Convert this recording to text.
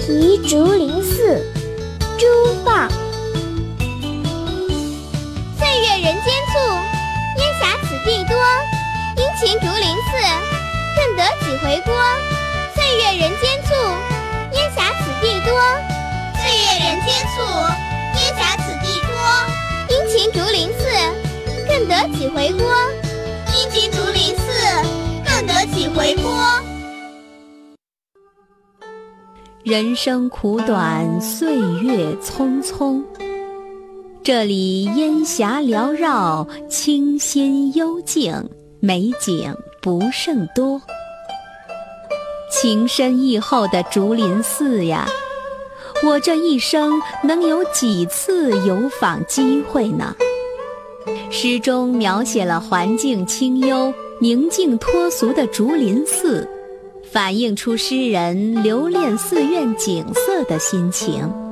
题竹林寺，朱放。岁月人间促，烟霞此地多。殷勤竹林寺，更得几回锅。岁月人间促，烟霞此地多。岁月人间促，烟霞此地多。殷勤竹林寺，更得几回锅。殷勤竹林寺，人生苦短，岁月匆匆。这里烟霞缭绕，清新幽静，美景不胜多。情深意厚的竹林寺呀，我这一生能有几次游访机会呢？诗中描写了环境清幽、宁静脱俗的竹林寺。反映出诗人留恋寺院景色的心情。